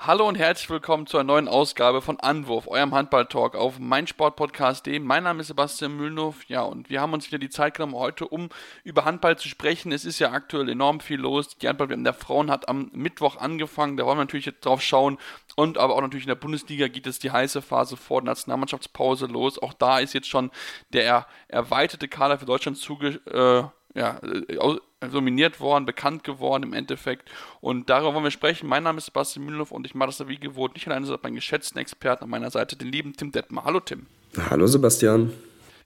Hallo und herzlich willkommen zu einer neuen Ausgabe von Anwurf, eurem Handball-Talk auf meinsportpodcast.de. Mein Name ist Sebastian Mühlenhoff, ja, und wir haben uns wieder die Zeit genommen, heute um über Handball zu sprechen. Es ist ja aktuell enorm viel los. Die Handball der Frauen hat am Mittwoch angefangen, da wollen wir natürlich jetzt drauf schauen. Und aber auch natürlich in der Bundesliga geht es die heiße Phase vor der Nationalmannschaftspause los. Auch da ist jetzt schon der erweiterte Kader für Deutschland zuge äh, ja, nominiert worden, bekannt geworden im Endeffekt. Und darüber wollen wir sprechen. Mein Name ist Sebastian Mühlenhoff und ich mache das wie gewohnt nicht alleine, sondern meinen geschätzten Experten an meiner Seite, den lieben Tim Detmer. Hallo Tim. Hallo Sebastian.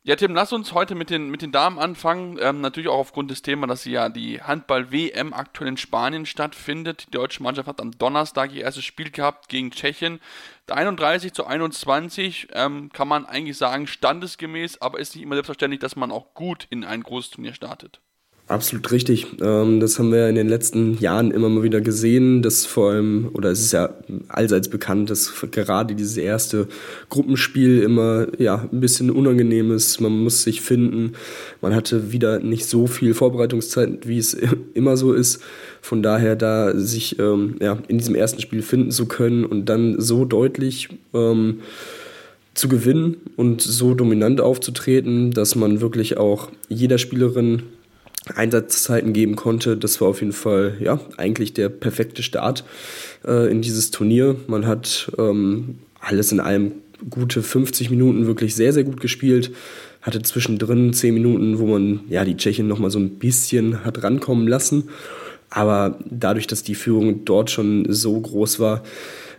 Ja, Tim, lass uns heute mit den, mit den Damen anfangen. Ähm, natürlich auch aufgrund des Themas, dass ja die Handball-WM aktuell in Spanien stattfindet. Die deutsche Mannschaft hat am Donnerstag ihr erstes Spiel gehabt gegen Tschechien. 31 zu 21 ähm, kann man eigentlich sagen, standesgemäß, aber ist nicht immer selbstverständlich, dass man auch gut in ein großes Turnier startet. Absolut richtig. Ähm, das haben wir in den letzten Jahren immer mal wieder gesehen, dass vor allem, oder es ist ja allseits bekannt, dass gerade dieses erste Gruppenspiel immer ja, ein bisschen unangenehm ist. Man muss sich finden. Man hatte wieder nicht so viel Vorbereitungszeit, wie es immer so ist. Von daher, da sich ähm, ja, in diesem ersten Spiel finden zu können und dann so deutlich ähm, zu gewinnen und so dominant aufzutreten, dass man wirklich auch jeder Spielerin Einsatzzeiten geben konnte. Das war auf jeden Fall ja eigentlich der perfekte Start äh, in dieses Turnier. Man hat ähm, alles in allem gute 50 Minuten wirklich sehr, sehr gut gespielt. Hatte zwischendrin 10 Minuten, wo man ja die Tschechien noch mal so ein bisschen hat rankommen lassen. Aber dadurch, dass die Führung dort schon so groß war,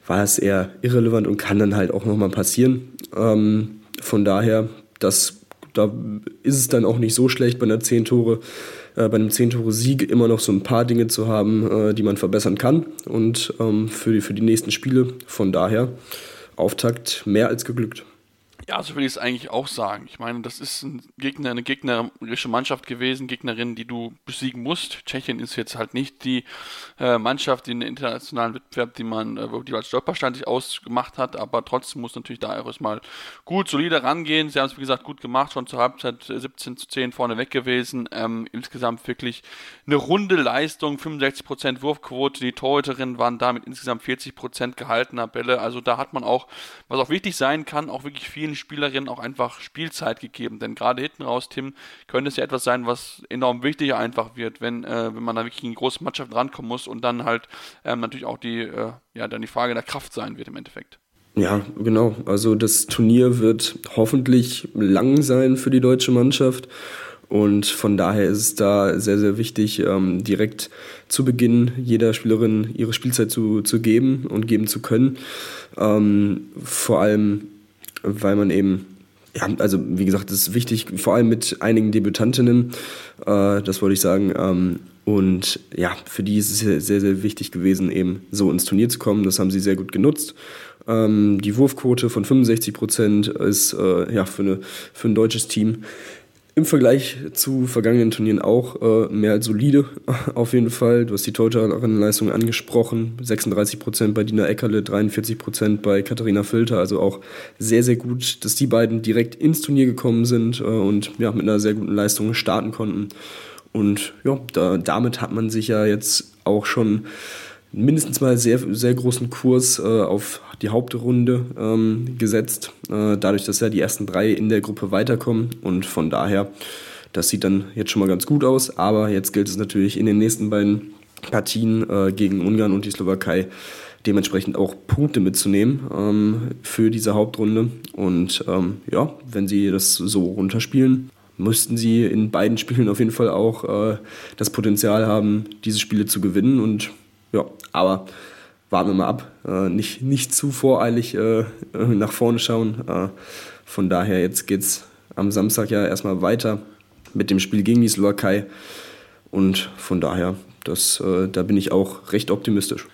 war es eher irrelevant und kann dann halt auch noch mal passieren. Ähm, von daher, das da ist es dann auch nicht so schlecht bei einer 10 Tore, äh, bei einem 10 Tore Sieg immer noch so ein paar Dinge zu haben, äh, die man verbessern kann und ähm, für, die, für die nächsten Spiele. Von daher Auftakt mehr als geglückt. Ja, so will ich es eigentlich auch sagen. Ich meine, das ist ein Gegner, eine gegnerische Mannschaft gewesen, Gegnerin, die du besiegen musst. Tschechien ist jetzt halt nicht die äh, Mannschaft in den internationalen Wettbewerb, die man, äh, die als Stolperstein sich ausgemacht hat, aber trotzdem muss natürlich da erstmal gut, solide rangehen. Sie haben es, wie gesagt, gut gemacht, schon zur Halbzeit 17 zu 10 vorne weg gewesen. Ähm, insgesamt wirklich eine runde Leistung, 65% Wurfquote. Die Torhüterinnen waren damit insgesamt 40% gehaltener Bälle. Also da hat man auch, was auch wichtig sein kann, auch wirklich vielen den Spielerinnen auch einfach Spielzeit gegeben. Denn gerade hinten raus, Tim, könnte es ja etwas sein, was enorm wichtig einfach wird, wenn, äh, wenn man da wirklich in große Mannschaft rankommen muss und dann halt ähm, natürlich auch die, äh, ja, dann die Frage der Kraft sein wird im Endeffekt. Ja, genau. Also das Turnier wird hoffentlich lang sein für die deutsche Mannschaft. Und von daher ist es da sehr, sehr wichtig, ähm, direkt zu Beginn jeder Spielerin ihre Spielzeit zu, zu geben und geben zu können. Ähm, vor allem weil man eben, ja, also wie gesagt, das ist wichtig, vor allem mit einigen Debütantinnen, äh, das wollte ich sagen. Ähm, und ja, für die ist es sehr, sehr wichtig gewesen, eben so ins Turnier zu kommen. Das haben sie sehr gut genutzt. Ähm, die Wurfquote von 65 Prozent ist äh, ja, für, eine, für ein deutsches Team im Vergleich zu vergangenen Turnieren auch äh, mehr als solide, auf jeden Fall. Du hast die Torhüterinnenleistung angesprochen. 36% bei Dina Eckerle, 43% bei Katharina Filter. Also auch sehr, sehr gut, dass die beiden direkt ins Turnier gekommen sind äh, und ja, mit einer sehr guten Leistung starten konnten. Und ja, da, damit hat man sich ja jetzt auch schon mindestens mal sehr, sehr großen Kurs äh, auf die Hauptrunde ähm, gesetzt, äh, dadurch, dass ja die ersten drei in der Gruppe weiterkommen. Und von daher, das sieht dann jetzt schon mal ganz gut aus, aber jetzt gilt es natürlich in den nächsten beiden Partien äh, gegen Ungarn und die Slowakei dementsprechend auch Punkte mitzunehmen ähm, für diese Hauptrunde. Und ähm, ja, wenn sie das so runterspielen, müssten sie in beiden Spielen auf jeden Fall auch äh, das Potenzial haben, diese Spiele zu gewinnen. Und ja, aber warten wir mal ab. Äh, nicht, nicht zu voreilig äh, nach vorne schauen. Äh, von daher, jetzt geht es am Samstag ja erstmal weiter mit dem Spiel gegen die Slowakei. Und von daher, das, äh, da bin ich auch recht optimistisch.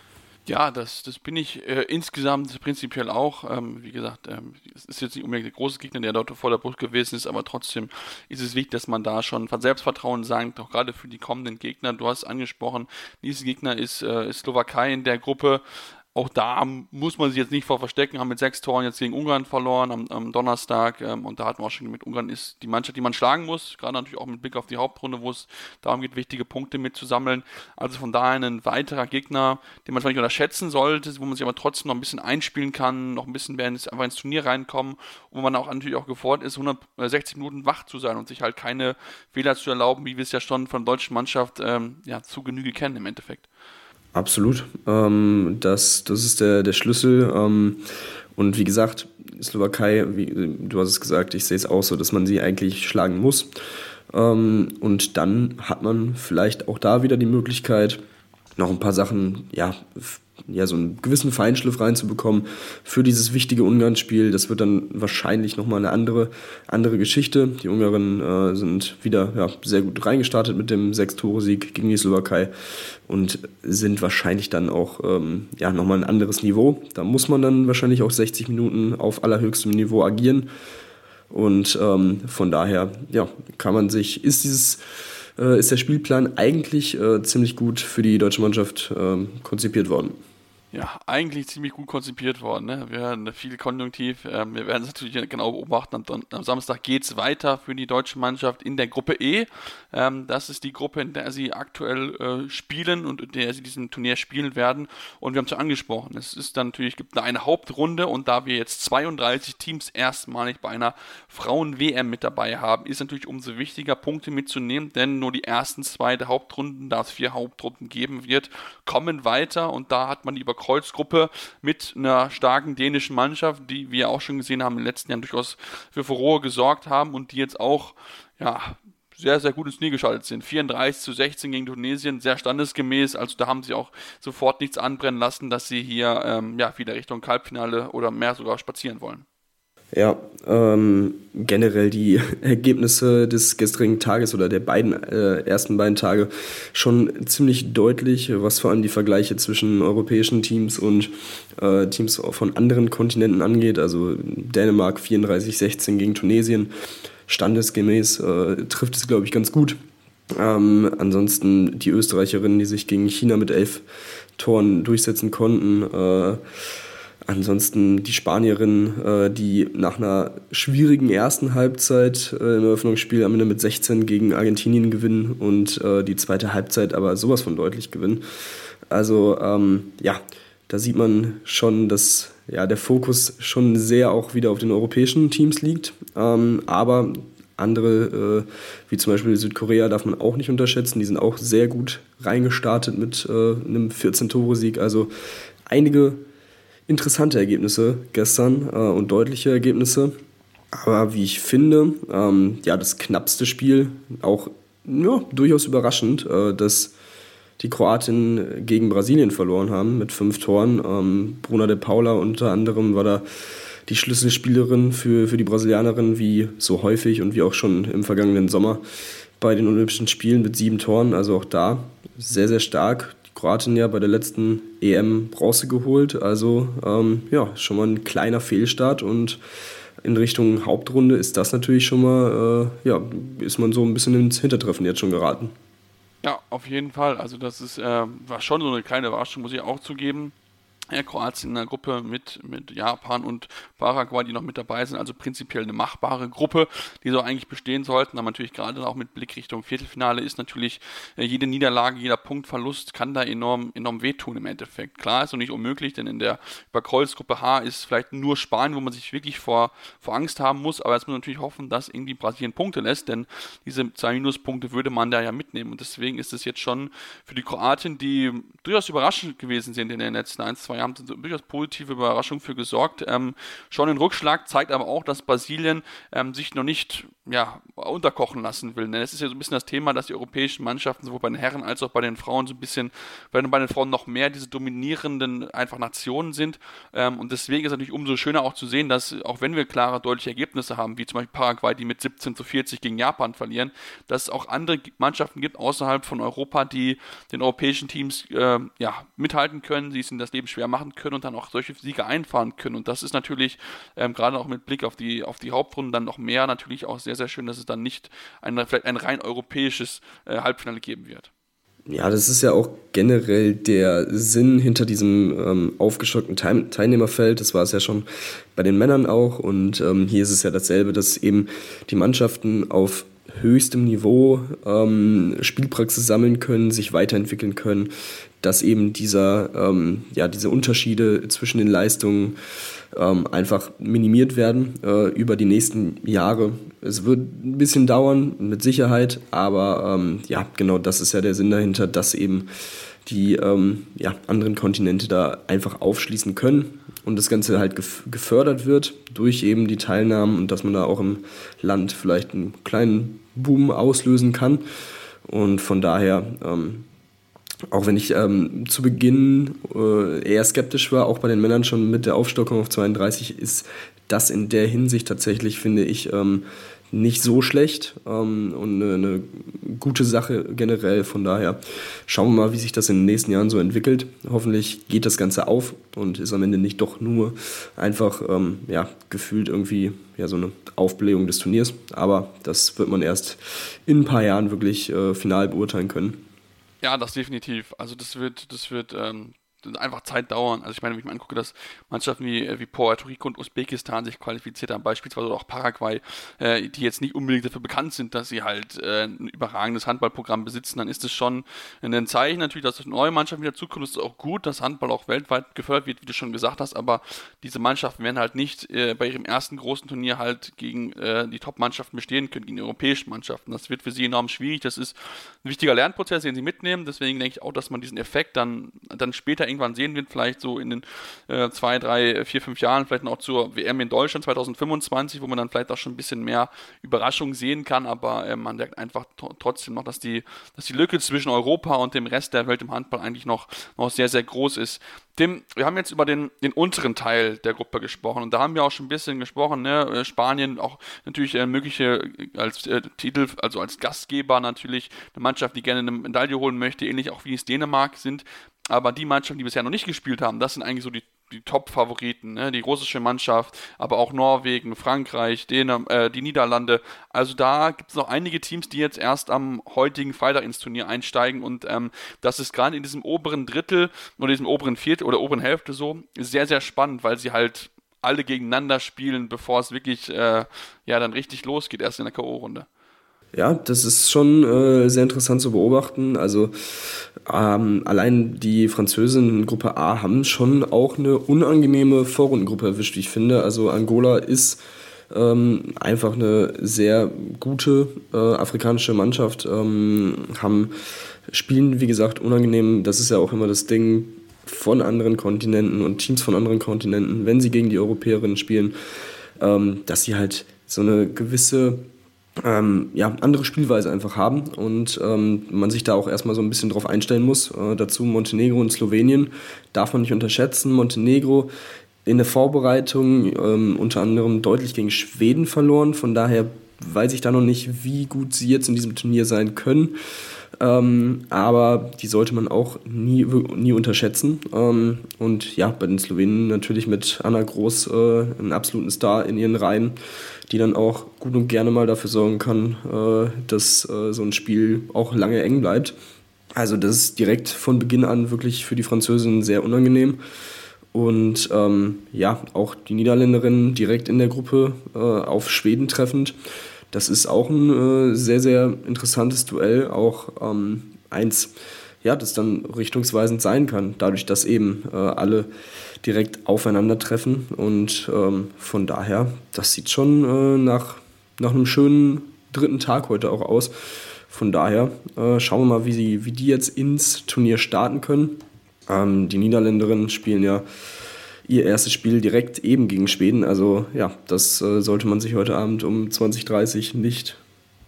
Ja, das, das bin ich äh, insgesamt prinzipiell auch. Ähm, wie gesagt, ähm, es ist jetzt nicht unbedingt der große Gegner, der dort vor der Brust gewesen ist, aber trotzdem ist es wichtig, dass man da schon von Selbstvertrauen sagt, auch gerade für die kommenden Gegner. Du hast angesprochen, dieser Gegner ist, äh, ist Slowakei in der Gruppe. Auch da muss man sich jetzt nicht vor verstecken, haben mit sechs Toren jetzt gegen Ungarn verloren am, am Donnerstag ähm, und da hatten wir auch schon mit Ungarn ist die Mannschaft, die man schlagen muss, gerade natürlich auch mit Blick auf die Hauptrunde, wo es darum geht, wichtige Punkte mitzusammeln. Also von daher ein weiterer Gegner, den man vielleicht nicht unterschätzen sollte, wo man sich aber trotzdem noch ein bisschen einspielen kann, noch ein bisschen werden einfach ins Turnier reinkommen, wo man auch natürlich auch gefordert ist, 160 Minuten wach zu sein und sich halt keine Fehler zu erlauben, wie wir es ja schon von der deutschen Mannschaft ähm, ja, zu Genüge kennen im Endeffekt. Absolut. Ähm, das, das ist der, der Schlüssel. Ähm, und wie gesagt, Slowakei, wie, du hast es gesagt, ich sehe es auch so, dass man sie eigentlich schlagen muss. Ähm, und dann hat man vielleicht auch da wieder die Möglichkeit, noch ein paar Sachen ja, ja, so einen gewissen Feinschliff reinzubekommen für dieses wichtige Ungarn-Spiel. Das wird dann wahrscheinlich nochmal eine andere, andere Geschichte. Die Ungarn äh, sind wieder ja, sehr gut reingestartet mit dem Sechs-Tore-Sieg gegen die Slowakei und sind wahrscheinlich dann auch ähm, ja, nochmal ein anderes Niveau. Da muss man dann wahrscheinlich auch 60 Minuten auf allerhöchstem Niveau agieren. Und ähm, von daher, ja, kann man sich, ist dieses äh, ist der Spielplan eigentlich äh, ziemlich gut für die deutsche Mannschaft äh, konzipiert worden ja, eigentlich ziemlich gut konzipiert worden. Ne? Wir hören viel Konjunktiv. Ähm, wir werden es natürlich genau beobachten. Am, am Samstag geht es weiter für die deutsche Mannschaft in der Gruppe E. Ähm, das ist die Gruppe, in der sie aktuell äh, spielen und in der sie diesen Turnier spielen werden. Und wir haben es ja angesprochen. Es ist dann natürlich, gibt eine Hauptrunde und da wir jetzt 32 Teams erstmalig bei einer Frauen-WM mit dabei haben, ist natürlich umso wichtiger, Punkte mitzunehmen, denn nur die ersten zwei der Hauptrunden, da es vier Hauptrunden geben wird, kommen weiter und da hat man die über Kreuzgruppe mit einer starken dänischen Mannschaft, die wir auch schon gesehen haben in den letzten Jahren durchaus für Furore gesorgt haben und die jetzt auch ja, sehr, sehr gut ins Knie geschaltet sind. 34 zu 16 gegen Tunesien, sehr standesgemäß. Also da haben sie auch sofort nichts anbrennen lassen, dass sie hier ähm, ja, wieder Richtung Halbfinale oder mehr sogar spazieren wollen. Ja, ähm, generell die Ergebnisse des gestrigen Tages oder der beiden äh, ersten beiden Tage schon ziemlich deutlich, was vor allem die Vergleiche zwischen europäischen Teams und äh, Teams von anderen Kontinenten angeht. Also Dänemark 34-16 gegen Tunesien, standesgemäß äh, trifft es, glaube ich, ganz gut. Ähm, ansonsten die Österreicherinnen, die sich gegen China mit elf Toren durchsetzen konnten. Äh, Ansonsten die Spanierin, äh, die nach einer schwierigen ersten Halbzeit äh, im Eröffnungsspiel am Ende mit 16 gegen Argentinien gewinnen und äh, die zweite Halbzeit aber sowas von deutlich gewinnen. Also ähm, ja, da sieht man schon, dass ja, der Fokus schon sehr auch wieder auf den europäischen Teams liegt. Ähm, aber andere, äh, wie zum Beispiel Südkorea, darf man auch nicht unterschätzen. Die sind auch sehr gut reingestartet mit äh, einem 14-Tore-Sieg. Also einige interessante Ergebnisse gestern äh, und deutliche Ergebnisse. Aber wie ich finde, ähm, ja, das knappste Spiel, auch ja, durchaus überraschend, äh, dass die Kroatinnen gegen Brasilien verloren haben mit fünf Toren. Ähm, Bruna de Paula unter anderem war da die Schlüsselspielerin für, für die Brasilianerin, wie so häufig und wie auch schon im vergangenen Sommer bei den Olympischen Spielen mit sieben Toren. Also auch da sehr, sehr stark. Kroatien ja bei der letzten EM Bronze geholt. Also ähm, ja, schon mal ein kleiner Fehlstart und in Richtung Hauptrunde ist das natürlich schon mal, äh, ja, ist man so ein bisschen ins Hintertreffen jetzt schon geraten. Ja, auf jeden Fall. Also das ist, äh, war schon so eine kleine Überraschung, muss ich auch zugeben ja, Kroatien in der Gruppe mit, mit Japan und Paraguay, die noch mit dabei sind. Also prinzipiell eine machbare Gruppe, die so eigentlich bestehen sollten. Aber natürlich gerade auch mit Blick Richtung Viertelfinale ist natürlich äh, jede Niederlage, jeder Punktverlust kann da enorm, enorm wehtun im Endeffekt. Klar ist noch nicht unmöglich, denn in der Überkreuzgruppe H ist vielleicht nur Spanien, wo man sich wirklich vor, vor Angst haben muss. Aber jetzt muss man natürlich hoffen, dass irgendwie Brasilien Punkte lässt, denn diese zwei Minuspunkte würde man da ja mitnehmen. Und deswegen ist es jetzt schon für die Kroaten, die durchaus überraschend gewesen sind in den letzten ein, zwei haben durchaus positive Überraschungen für gesorgt. Ähm, schon ein Rückschlag zeigt aber auch, dass Brasilien ähm, sich noch nicht ja, unterkochen lassen will. Denn es ist ja so ein bisschen das Thema, dass die europäischen Mannschaften sowohl bei den Herren als auch bei den Frauen so ein bisschen, bei den, bei den Frauen noch mehr diese dominierenden einfach Nationen sind. Ähm, und deswegen ist es natürlich umso schöner auch zu sehen, dass auch wenn wir klare, deutliche Ergebnisse haben, wie zum Beispiel Paraguay, die mit 17 zu 40 gegen Japan verlieren, dass es auch andere Mannschaften gibt außerhalb von Europa, die den europäischen Teams äh, ja, mithalten können, sie es ihnen das Leben schwer machen können und dann auch solche Siege einfahren können. Und das ist natürlich ähm, gerade auch mit Blick auf die, auf die Hauptrunden dann noch mehr natürlich auch sehr, sehr schön, dass es dann nicht ein, vielleicht ein rein europäisches äh, Halbfinale geben wird. Ja, das ist ja auch generell der Sinn hinter diesem ähm, aufgestockten Teilnehmerfeld. Das war es ja schon bei den Männern auch. Und ähm, hier ist es ja dasselbe, dass eben die Mannschaften auf höchstem Niveau ähm, Spielpraxis sammeln können, sich weiterentwickeln können, dass eben dieser, ähm, ja, diese Unterschiede zwischen den Leistungen ähm, einfach minimiert werden äh, über die nächsten Jahre. Es wird ein bisschen dauern, mit Sicherheit, aber ähm, ja, genau das ist ja der Sinn dahinter, dass eben die ähm, ja, anderen Kontinente da einfach aufschließen können und das Ganze halt gefördert wird durch eben die Teilnahmen und dass man da auch im Land vielleicht einen kleinen Boom auslösen kann. Und von daher ähm, auch wenn ich ähm, zu Beginn äh, eher skeptisch war, auch bei den Männern schon mit der Aufstockung auf 32, ist das in der Hinsicht tatsächlich, finde ich, ähm, nicht so schlecht ähm, und eine, eine, gute Sache generell. Von daher schauen wir mal, wie sich das in den nächsten Jahren so entwickelt. Hoffentlich geht das Ganze auf und ist am Ende nicht doch nur einfach ähm, ja, gefühlt irgendwie ja, so eine Aufblähung des Turniers. Aber das wird man erst in ein paar Jahren wirklich äh, final beurteilen können. Ja, das definitiv. Also das wird, das wird ähm, einfach Zeit dauern. Also ich meine, wenn ich mir angucke, dass Mannschaften wie, äh, wie Puerto Rico und Usbekistan sich qualifiziert haben, beispielsweise auch Paraguay, äh, die jetzt nicht unbedingt dafür bekannt sind, dass sie halt äh, ein überragendes Handballprogramm besitzen, dann ist es schon ein Zeichen natürlich, dass neue Mannschaften wieder zukommen. Es ist auch gut, dass Handball auch weltweit gefördert wird, wie du schon gesagt hast, aber diese Mannschaften werden halt nicht äh, bei ihrem ersten großen Turnier halt gegen äh, die Top-Mannschaften bestehen können, gegen die europäischen Mannschaften. Das wird für sie enorm schwierig. Das ist ein wichtiger Lernprozess, den sie mitnehmen. Deswegen denke ich auch, dass man diesen Effekt dann, dann später irgendwann sehen wird, vielleicht so in den äh, zwei, drei, vier, fünf Jahren, vielleicht auch zur WM in Deutschland 2025, wo man dann vielleicht auch schon ein bisschen mehr Überraschung sehen kann, aber äh, man merkt einfach trotzdem noch, dass die, dass die Lücke zwischen Europa und dem Rest der Welt im Handball eigentlich noch, noch sehr, sehr groß ist. Tim, wir haben jetzt über den, den unteren Teil der Gruppe gesprochen und da haben wir auch schon ein bisschen gesprochen, ne? Äh, Spanien auch natürlich äh, mögliche äh, als äh, Titel, also als Gastgeber natürlich eine Mannschaft, die gerne eine Medaille holen möchte, ähnlich auch wie es Dänemark sind. Aber die Mannschaften, die bisher noch nicht gespielt haben, das sind eigentlich so die, die Top-Favoriten. Ne? Die russische Mannschaft, aber auch Norwegen, Frankreich, Dänem äh, die Niederlande. Also da gibt es noch einige Teams, die jetzt erst am heutigen Freitag ins Turnier einsteigen. Und ähm, das ist gerade in diesem oberen Drittel oder diesem oberen Viertel oder oberen Hälfte so sehr, sehr spannend, weil sie halt alle gegeneinander spielen, bevor es wirklich äh, ja dann richtig losgeht, erst in der K.O.-Runde. Ja, das ist schon äh, sehr interessant zu beobachten. Also ähm, allein die Französinnen in Gruppe A haben schon auch eine unangenehme Vorrundengruppe erwischt, wie ich finde. Also Angola ist ähm, einfach eine sehr gute äh, afrikanische Mannschaft, ähm, haben spielen, wie gesagt, unangenehm. Das ist ja auch immer das Ding von anderen Kontinenten und Teams von anderen Kontinenten, wenn sie gegen die Europäerinnen spielen, ähm, dass sie halt so eine gewisse ähm, ja, andere Spielweise einfach haben und ähm, man sich da auch erstmal so ein bisschen drauf einstellen muss. Äh, dazu Montenegro und Slowenien darf man nicht unterschätzen. Montenegro in der Vorbereitung ähm, unter anderem deutlich gegen Schweden verloren, von daher weiß ich da noch nicht, wie gut sie jetzt in diesem Turnier sein können. Ähm, aber die sollte man auch nie, nie unterschätzen. Ähm, und ja, bei den Slowenen natürlich mit Anna Groß äh, einen absoluten Star in ihren Reihen die dann auch gut und gerne mal dafür sorgen kann, äh, dass äh, so ein Spiel auch lange eng bleibt. Also das ist direkt von Beginn an wirklich für die Französin sehr unangenehm. Und ähm, ja, auch die Niederländerinnen direkt in der Gruppe äh, auf Schweden treffend. Das ist auch ein äh, sehr, sehr interessantes Duell, auch ähm, eins, ja, das dann richtungsweisend sein kann, dadurch, dass eben äh, alle direkt aufeinandertreffen. Und ähm, von daher, das sieht schon äh, nach, nach einem schönen dritten Tag heute auch aus. Von daher äh, schauen wir mal, wie, sie, wie die jetzt ins Turnier starten können. Ähm, die Niederländerinnen spielen ja ihr erstes Spiel direkt eben gegen Schweden. Also ja, das äh, sollte man sich heute Abend um 20.30 Uhr nicht...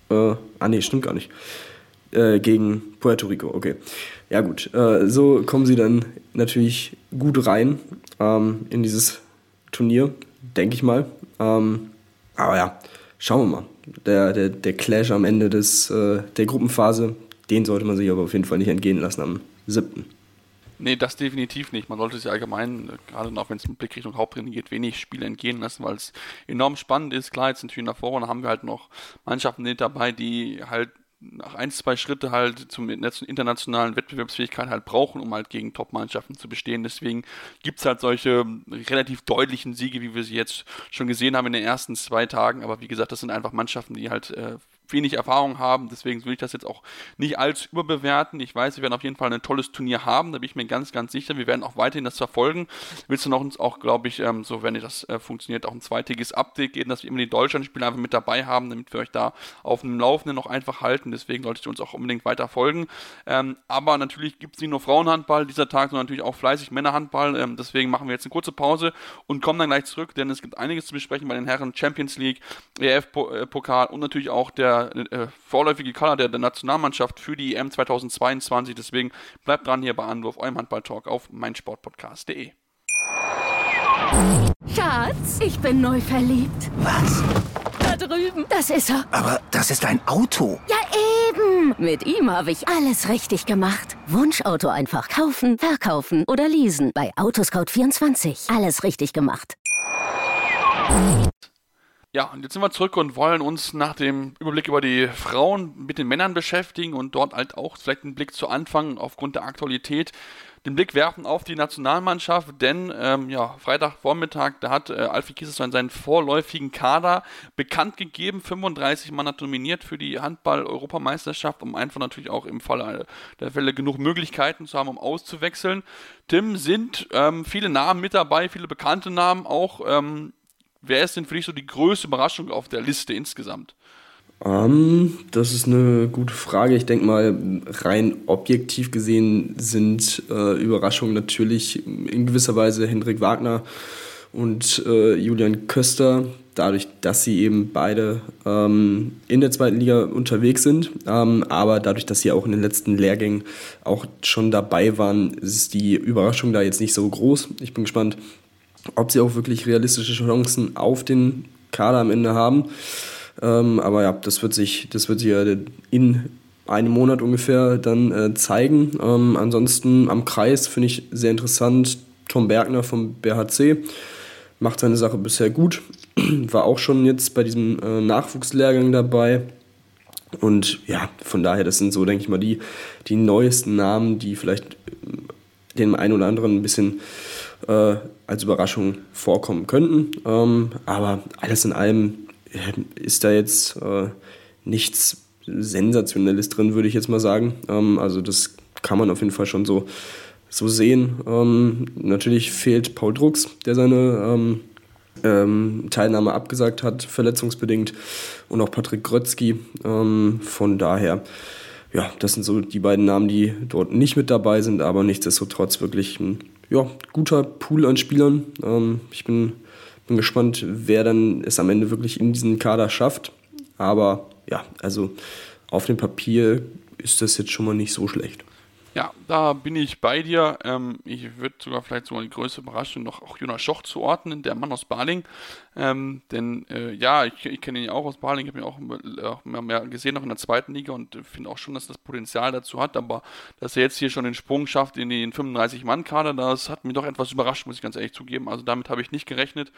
Äh, ah nee, stimmt gar nicht. Äh, gegen Puerto Rico, okay. Ja gut, äh, so kommen sie dann natürlich gut rein ähm, in dieses Turnier, denke ich mal. Ähm, aber ja, schauen wir mal. Der, der, der Clash am Ende des, äh, der Gruppenphase, den sollte man sich aber auf jeden Fall nicht entgehen lassen am 7. Nee, das definitiv nicht. Man sollte sich allgemein, gerade auch wenn es mit Blick Richtung Haupttraining geht, wenig Spiele entgehen lassen, weil es enorm spannend ist. Klar, jetzt natürlich in der Vorrunde haben wir halt noch Mannschaften dabei, die halt nach ein, zwei Schritte halt zum internationalen Wettbewerbsfähigkeit halt brauchen, um halt gegen Top-Mannschaften zu bestehen. Deswegen gibt es halt solche relativ deutlichen Siege, wie wir sie jetzt schon gesehen haben in den ersten zwei Tagen. Aber wie gesagt, das sind einfach Mannschaften, die halt äh, wenig Erfahrung haben. Deswegen will ich das jetzt auch nicht allzu überbewerten. Ich weiß, wir werden auf jeden Fall ein tolles Turnier haben. Da bin ich mir ganz, ganz sicher. Wir werden auch weiterhin das verfolgen. Willst du noch uns auch, glaube ich, ähm, so wenn das äh, funktioniert, auch ein zweitägiges Update geben, dass wir immer die Deutschlandspiele einfach mit dabei haben, damit wir euch da auf dem Laufenden noch einfach halten. Deswegen solltet ihr uns auch unbedingt weiter folgen. Ähm, aber natürlich gibt es nicht nur Frauenhandball dieser Tag, sondern natürlich auch fleißig Männerhandball. Ähm, deswegen machen wir jetzt eine kurze Pause und kommen dann gleich zurück, denn es gibt einiges zu besprechen bei den Herren Champions League, EF-Pokal und natürlich auch der äh, vorläufige Kader der, der, Nationalmannschaft für die EM 2022. Deswegen bleibt dran hier bei Anwurf, eurem Handball-Talk auf meinsportpodcast.de. Schatz, ich bin neu verliebt. Was? Da drüben. Das ist er. Aber das ist ein Auto. Ja, eben. Mit ihm habe ich alles richtig gemacht. Wunschauto einfach kaufen, verkaufen oder leasen. Bei Autoscout24. Alles richtig gemacht. Ja, und jetzt sind wir zurück und wollen uns nach dem Überblick über die Frauen mit den Männern beschäftigen und dort halt auch vielleicht einen Blick zu Anfang aufgrund der Aktualität den Blick werfen auf die Nationalmannschaft, denn ähm, ja, Freitagvormittag, da hat äh, Alfie Kiesersson seinen vorläufigen Kader bekannt gegeben. 35 Mann hat nominiert für die Handball-Europameisterschaft, um einfach natürlich auch im Falle der Fälle genug Möglichkeiten zu haben, um auszuwechseln. Tim, sind ähm, viele Namen mit dabei, viele bekannte Namen auch. Ähm, Wer ist denn für dich so die größte Überraschung auf der Liste insgesamt? Um, ähm, das ist eine gute Frage. Ich denke mal, rein objektiv gesehen sind äh, Überraschungen natürlich in gewisser Weise Hendrik Wagner und äh, Julian Köster, dadurch, dass sie eben beide ähm, in der zweiten Liga unterwegs sind, ähm, aber dadurch, dass sie auch in den letzten Lehrgängen auch schon dabei waren, ist die Überraschung da jetzt nicht so groß. Ich bin gespannt, ob sie auch wirklich realistische Chancen auf den Kader am Ende haben. Ähm, aber ja, das wird sich, das wird sich ja in einem Monat ungefähr dann äh, zeigen. Ähm, ansonsten am Kreis finde ich sehr interessant. Tom Bergner vom BHC macht seine Sache bisher gut. War auch schon jetzt bei diesem äh, Nachwuchslehrgang dabei. Und ja, von daher, das sind so, denke ich mal, die, die neuesten Namen, die vielleicht äh, dem einen oder anderen ein bisschen äh, als Überraschung vorkommen könnten. Ähm, aber alles in allem äh, ist da jetzt äh, nichts Sensationelles drin, würde ich jetzt mal sagen. Ähm, also das kann man auf jeden Fall schon so, so sehen. Ähm, natürlich fehlt Paul Drucks, der seine ähm, ähm, Teilnahme abgesagt hat, verletzungsbedingt. Und auch Patrick Grötzky. Ähm, von daher ja, das sind so die beiden Namen, die dort nicht mit dabei sind, aber nichtsdestotrotz wirklich ein ja, guter Pool an Spielern. Ähm, ich bin, bin gespannt, wer dann es am Ende wirklich in diesen Kader schafft. Aber ja, also auf dem Papier ist das jetzt schon mal nicht so schlecht. Ja, da bin ich bei dir. Ähm, ich würde sogar vielleicht sogar die größte Überraschung noch auch Jonas Schoch zuordnen, der Mann aus Baling. Ähm, denn äh, ja, ich, ich kenne ihn ja auch aus Baling, habe ihn auch, auch mehr, mehr, gesehen, noch in der zweiten Liga und finde auch schon, dass das Potenzial dazu hat. Aber dass er jetzt hier schon den Sprung schafft in den 35-Mann-Kader, das hat mich doch etwas überrascht, muss ich ganz ehrlich zugeben. Also damit habe ich nicht gerechnet.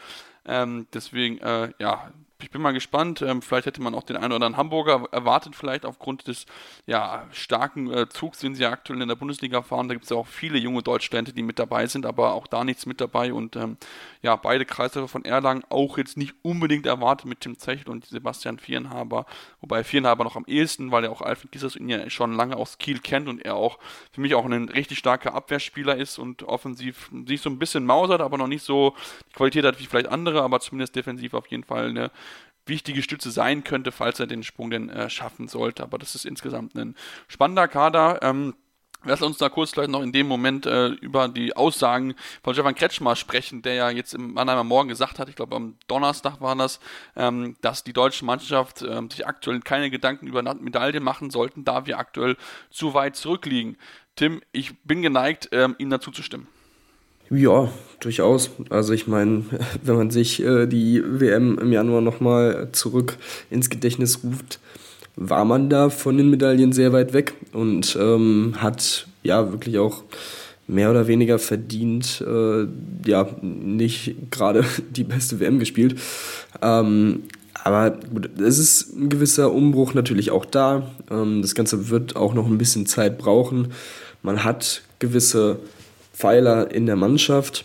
Ähm, deswegen, äh, ja, ich bin mal gespannt. Ähm, vielleicht hätte man auch den einen oder anderen Hamburger erwartet, vielleicht aufgrund des ja, starken äh, Zugs, den sie aktuell in der Bundesliga fahren. Da gibt es ja auch viele junge Deutschlande, die mit dabei sind, aber auch da nichts mit dabei. Und ähm, ja, beide Kreisläufer von Erlangen auch jetzt nicht unbedingt erwartet mit Tim Zechel und Sebastian Vierenhaber. Wobei Vierenhaber noch am ehesten, weil er auch Alfred Gissers ihn ja schon lange aus Kiel kennt und er auch für mich auch ein richtig starker Abwehrspieler ist und offensiv sich so ein bisschen mausert, aber noch nicht so die Qualität hat wie vielleicht andere, aber zumindest defensiv auf jeden Fall eine wichtige Stütze sein könnte, falls er den Sprung denn äh, schaffen sollte. Aber das ist insgesamt ein spannender Kader. Ähm, Lass uns da kurz vielleicht noch in dem Moment äh, über die Aussagen von Stefan Kretschmer sprechen, der ja jetzt im Mannheimer Morgen gesagt hat, ich glaube am Donnerstag war das, ähm, dass die deutsche Mannschaft ähm, sich aktuell keine Gedanken über Medaillen machen sollten, da wir aktuell zu weit zurückliegen. Tim, ich bin geneigt, ähm, Ihnen dazu zu stimmen. Ja, durchaus. Also ich meine, wenn man sich äh, die WM im Januar nochmal zurück ins Gedächtnis ruft, war man da von den Medaillen sehr weit weg und ähm, hat ja wirklich auch mehr oder weniger verdient, äh, ja, nicht gerade die beste WM gespielt. Ähm, Aber gut, es ist ein gewisser Umbruch natürlich auch da. Ähm, das Ganze wird auch noch ein bisschen Zeit brauchen. Man hat gewisse Pfeiler in der Mannschaft.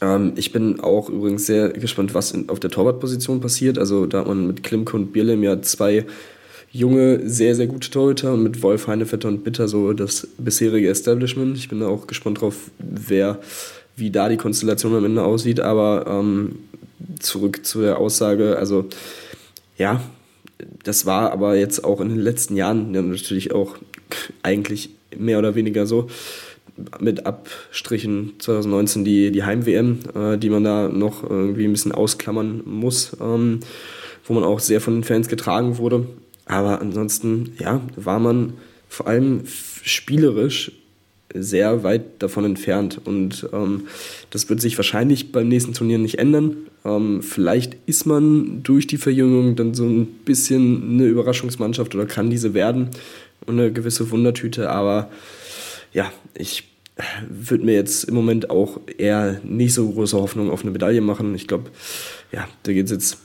Ähm, ich bin auch übrigens sehr gespannt, was in, auf der Torwartposition passiert. Also da hat man mit Klimke und Bierlem ja zwei junge, sehr, sehr gute Torhüter und mit Wolf, Heinevetter und Bitter so das bisherige Establishment. Ich bin da auch gespannt drauf, wer, wie da die Konstellation am Ende aussieht. Aber ähm, zurück zu der Aussage, also ja, das war aber jetzt auch in den letzten Jahren ja, natürlich auch eigentlich mehr oder weniger so. Mit Abstrichen 2019 die, die Heim-WM, äh, die man da noch irgendwie ein bisschen ausklammern muss, ähm, wo man auch sehr von den Fans getragen wurde. Aber ansonsten, ja, war man vor allem spielerisch sehr weit davon entfernt. Und ähm, das wird sich wahrscheinlich beim nächsten Turnier nicht ändern. Ähm, vielleicht ist man durch die Verjüngung dann so ein bisschen eine Überraschungsmannschaft oder kann diese werden und eine gewisse Wundertüte. Aber ja, ich würde mir jetzt im Moment auch eher nicht so große Hoffnung auf eine Medaille machen. Ich glaube, ja, da geht es jetzt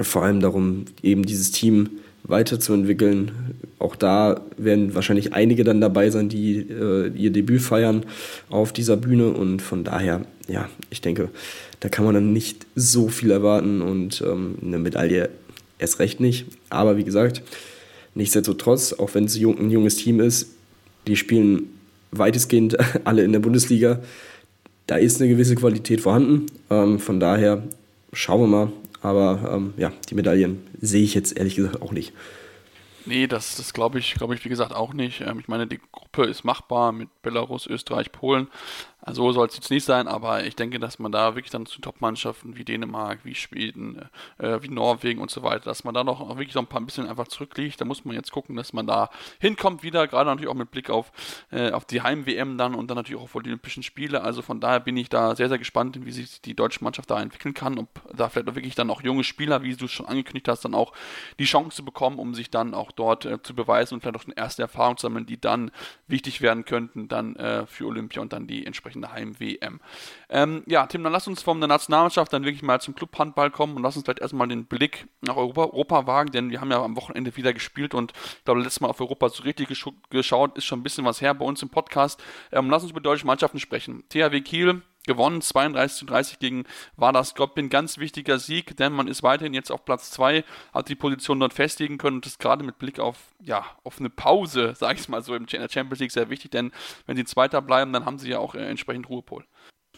vor allem darum, eben dieses Team weiterzuentwickeln. Auch da werden wahrscheinlich einige dann dabei sein, die äh, ihr Debüt feiern auf dieser Bühne. Und von daher, ja, ich denke, da kann man dann nicht so viel erwarten und ähm, eine Medaille erst recht nicht. Aber wie gesagt, nichtsdestotrotz, auch wenn es ein junges Team ist, die spielen weitestgehend alle in der Bundesliga. Da ist eine gewisse Qualität vorhanden. Ähm, von daher schauen wir mal, aber ähm, ja, die Medaillen sehe ich jetzt ehrlich gesagt auch nicht. Nee, das, das glaube ich, glaube ich, wie gesagt, auch nicht. Ähm, ich meine, die Gruppe ist machbar mit Belarus, Österreich, Polen. Also so soll es jetzt nicht sein, aber ich denke, dass man da wirklich dann zu Top-Mannschaften wie Dänemark, wie Schweden, äh, wie Norwegen und so weiter, dass man da noch wirklich noch ein paar bisschen einfach zurückliegt. Da muss man jetzt gucken, dass man da hinkommt wieder, gerade natürlich auch mit Blick auf, äh, auf die Heim-WM dann und dann natürlich auch auf die Olympischen Spiele. Also von daher bin ich da sehr, sehr gespannt, wie sich die deutsche Mannschaft da entwickeln kann, ob da vielleicht auch wirklich dann auch junge Spieler, wie du es schon angekündigt hast, dann auch die Chance bekommen, um sich dann auch dort äh, zu beweisen und vielleicht auch eine erste Erfahrung zu sammeln, die dann wichtig werden könnten, dann äh, für Olympia und dann die entsprechende entsprechende Heim-WM. Ähm, ja, Tim, dann lass uns von der Nationalmannschaft dann wirklich mal zum Clubhandball kommen und lass uns vielleicht erstmal den Blick nach Europa, Europa wagen, denn wir haben ja am Wochenende wieder gespielt und ich glaube, letztes Mal auf Europa so richtig gesch geschaut, ist schon ein bisschen was her bei uns im Podcast. Ähm, lass uns über deutsche Mannschaften sprechen. THW Kiel gewonnen, 32 zu 30 gegen Vardar Skopin. Ganz wichtiger Sieg, denn man ist weiterhin jetzt auf Platz 2, hat die Position dort festigen können und das gerade mit Blick auf, ja, auf eine Pause, sage ich mal so, der Champions League sehr wichtig, denn wenn sie Zweiter bleiben, dann haben sie ja auch äh, entsprechend Ruhepol.